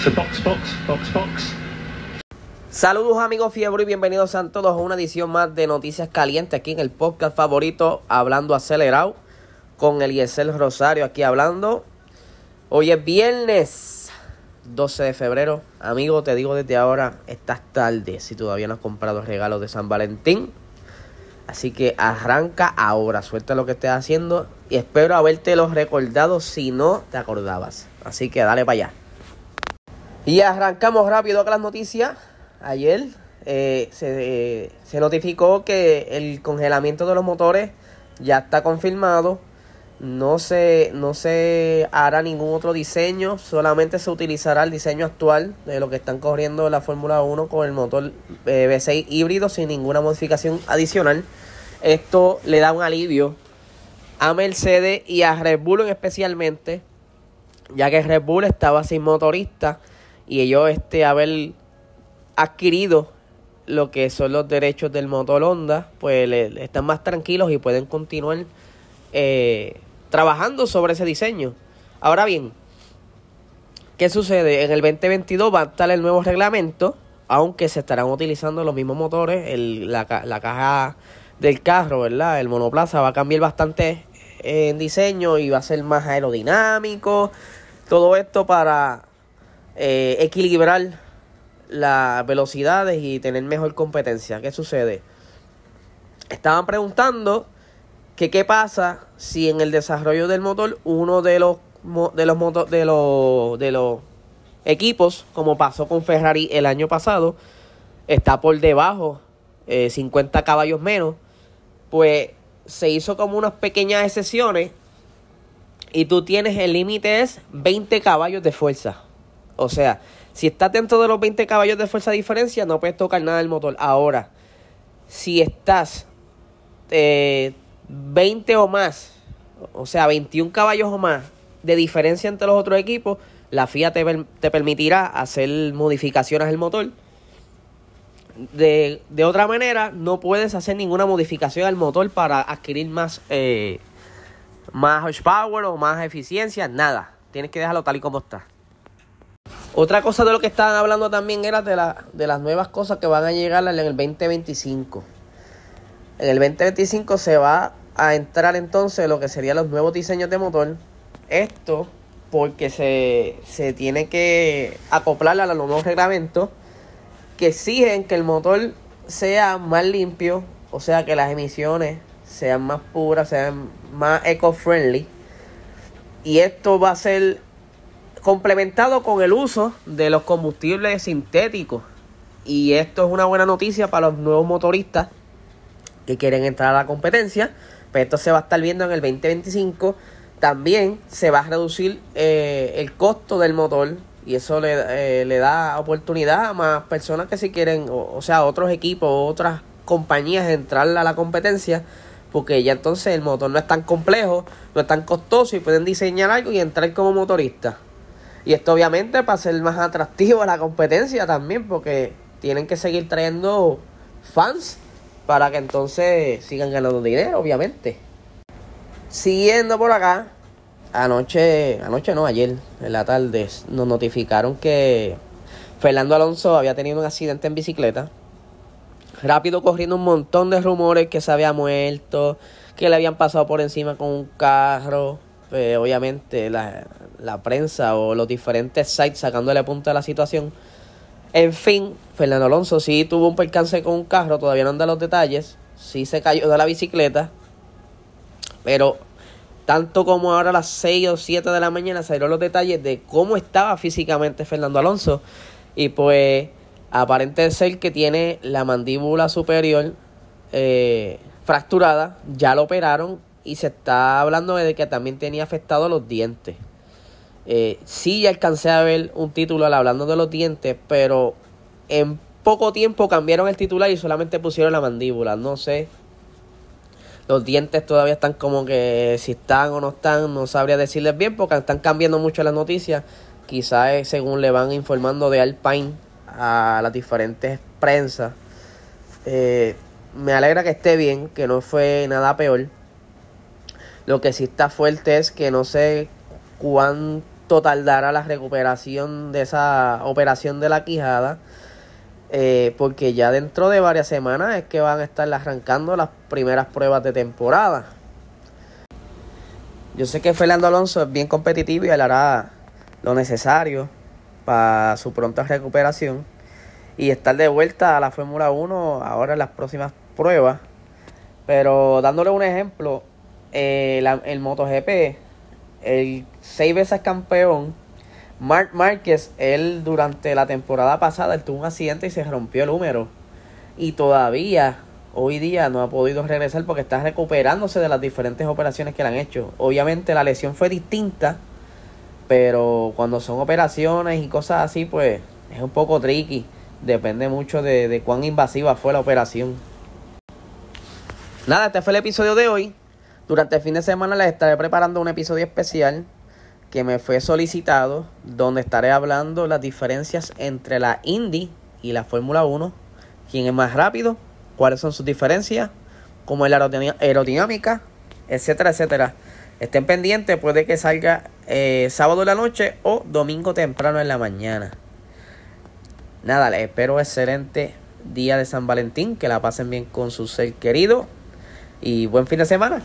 Box, box, box. Saludos amigos fiebre y bienvenidos a todos a una edición más de Noticias Calientes aquí en el podcast favorito Hablando Acelerado con Eliezer Rosario aquí hablando. Hoy es viernes 12 de febrero. Amigo, te digo desde ahora, estás tarde si todavía no has comprado regalos de San Valentín. Así que arranca ahora, suelta lo que estés haciendo y espero haberte los recordado si no te acordabas. Así que dale para allá. Y arrancamos rápido con las noticias. Ayer eh, se, se notificó que el congelamiento de los motores ya está confirmado. No se, no se hará ningún otro diseño, solamente se utilizará el diseño actual de lo que están corriendo la Fórmula 1 con el motor eh, V6 híbrido sin ninguna modificación adicional. Esto le da un alivio a Mercedes y a Red Bull especialmente, ya que Red Bull estaba sin motorista y ellos este, haber adquirido lo que son los derechos del motor Honda, pues están más tranquilos y pueden continuar eh, trabajando sobre ese diseño. Ahora bien, ¿qué sucede? En el 2022 va a estar el nuevo reglamento, aunque se estarán utilizando los mismos motores, el, la, la, caja del carro, ¿verdad? El monoplaza va a cambiar bastante en diseño y va a ser más aerodinámico. Todo esto para eh, equilibrar las velocidades y tener mejor competencia. ¿Qué sucede? Estaban preguntando que qué pasa si en el desarrollo del motor uno de los de los de los de los equipos, como pasó con Ferrari el año pasado, está por debajo, eh, 50 caballos menos, pues se hizo como unas pequeñas excepciones y tú tienes el límite es 20 caballos de fuerza. O sea, si estás dentro de los 20 caballos de fuerza de diferencia, no puedes tocar nada del motor. Ahora, si estás eh, 20 o más, o sea, 21 caballos o más de diferencia entre los otros equipos, la FIA te, te permitirá hacer modificaciones al motor. De, de, otra manera, no puedes hacer ninguna modificación al motor para adquirir más, eh, más horsepower o más eficiencia, nada. Tienes que dejarlo tal y como está. Otra cosa de lo que estaban hablando también era de, la, de las nuevas cosas que van a llegar en el 2025. En el 2025 se va a entrar entonces lo que serían los nuevos diseños de motor. Esto porque se, se tiene que acoplar a los nuevos reglamentos que exigen que el motor sea más limpio, o sea que las emisiones sean más puras, sean más eco-friendly. Y esto va a ser complementado con el uso de los combustibles sintéticos. Y esto es una buena noticia para los nuevos motoristas que quieren entrar a la competencia. Pero esto se va a estar viendo en el 2025. También se va a reducir eh, el costo del motor. Y eso le, eh, le, da oportunidad a más personas que si quieren, o, o sea, otros equipos, otras compañías entrar a la competencia. Porque ya entonces el motor no es tan complejo, no es tan costoso y pueden diseñar algo y entrar como motorista. Y esto obviamente para ser más atractivo a la competencia también, porque tienen que seguir trayendo fans para que entonces sigan ganando dinero, obviamente. Siguiendo por acá, anoche, anoche no, ayer en la tarde nos notificaron que Fernando Alonso había tenido un accidente en bicicleta. Rápido corriendo un montón de rumores que se había muerto, que le habían pasado por encima con un carro. Pues, obviamente la, la prensa o los diferentes sites sacándole punta a la situación. En fin, Fernando Alonso sí tuvo un percance con un carro, todavía no anda los detalles. Sí se cayó de la bicicleta. Pero tanto como ahora a las 6 o 7 de la mañana salieron los detalles de cómo estaba físicamente Fernando Alonso. Y pues aparente ser que tiene la mandíbula superior eh, fracturada. Ya lo operaron y se está hablando de que también tenía afectado los dientes. Eh, sí alcancé a ver un título hablando de los dientes, pero en poco tiempo cambiaron el titular y solamente pusieron la mandíbula. No sé. Los dientes todavía están como que si están o no están, no sabría decirles bien porque están cambiando mucho las noticias. Quizás según le van informando de Alpine a las diferentes prensas. Eh, me alegra que esté bien, que no fue nada peor. Lo que sí está fuerte es que no sé cuán cuánto tardará la recuperación de esa operación de la quijada. Eh, porque ya dentro de varias semanas es que van a estar arrancando las primeras pruebas de temporada. Yo sé que Fernando Alonso es bien competitivo y él hará lo necesario para su pronta recuperación y estar de vuelta a la Fórmula 1 ahora en las próximas pruebas. Pero dándole un ejemplo, eh, el MotoGP, el seis veces campeón, Mark Márquez, él durante la temporada pasada él tuvo un accidente y se rompió el húmero. Y todavía, hoy día, no ha podido regresar porque está recuperándose de las diferentes operaciones que le han hecho. Obviamente la lesión fue distinta, pero cuando son operaciones y cosas así, pues es un poco tricky. Depende mucho de, de cuán invasiva fue la operación. Nada, este fue el episodio de hoy. Durante el fin de semana les estaré preparando un episodio especial que me fue solicitado, donde estaré hablando las diferencias entre la Indy y la Fórmula 1, quién es más rápido, cuáles son sus diferencias, cómo es la aerodinámica, etcétera, etcétera. Estén pendientes, puede que salga eh, sábado en la noche o domingo temprano en la mañana. Nada, les espero excelente día de San Valentín, que la pasen bien con su ser querido y buen fin de semana.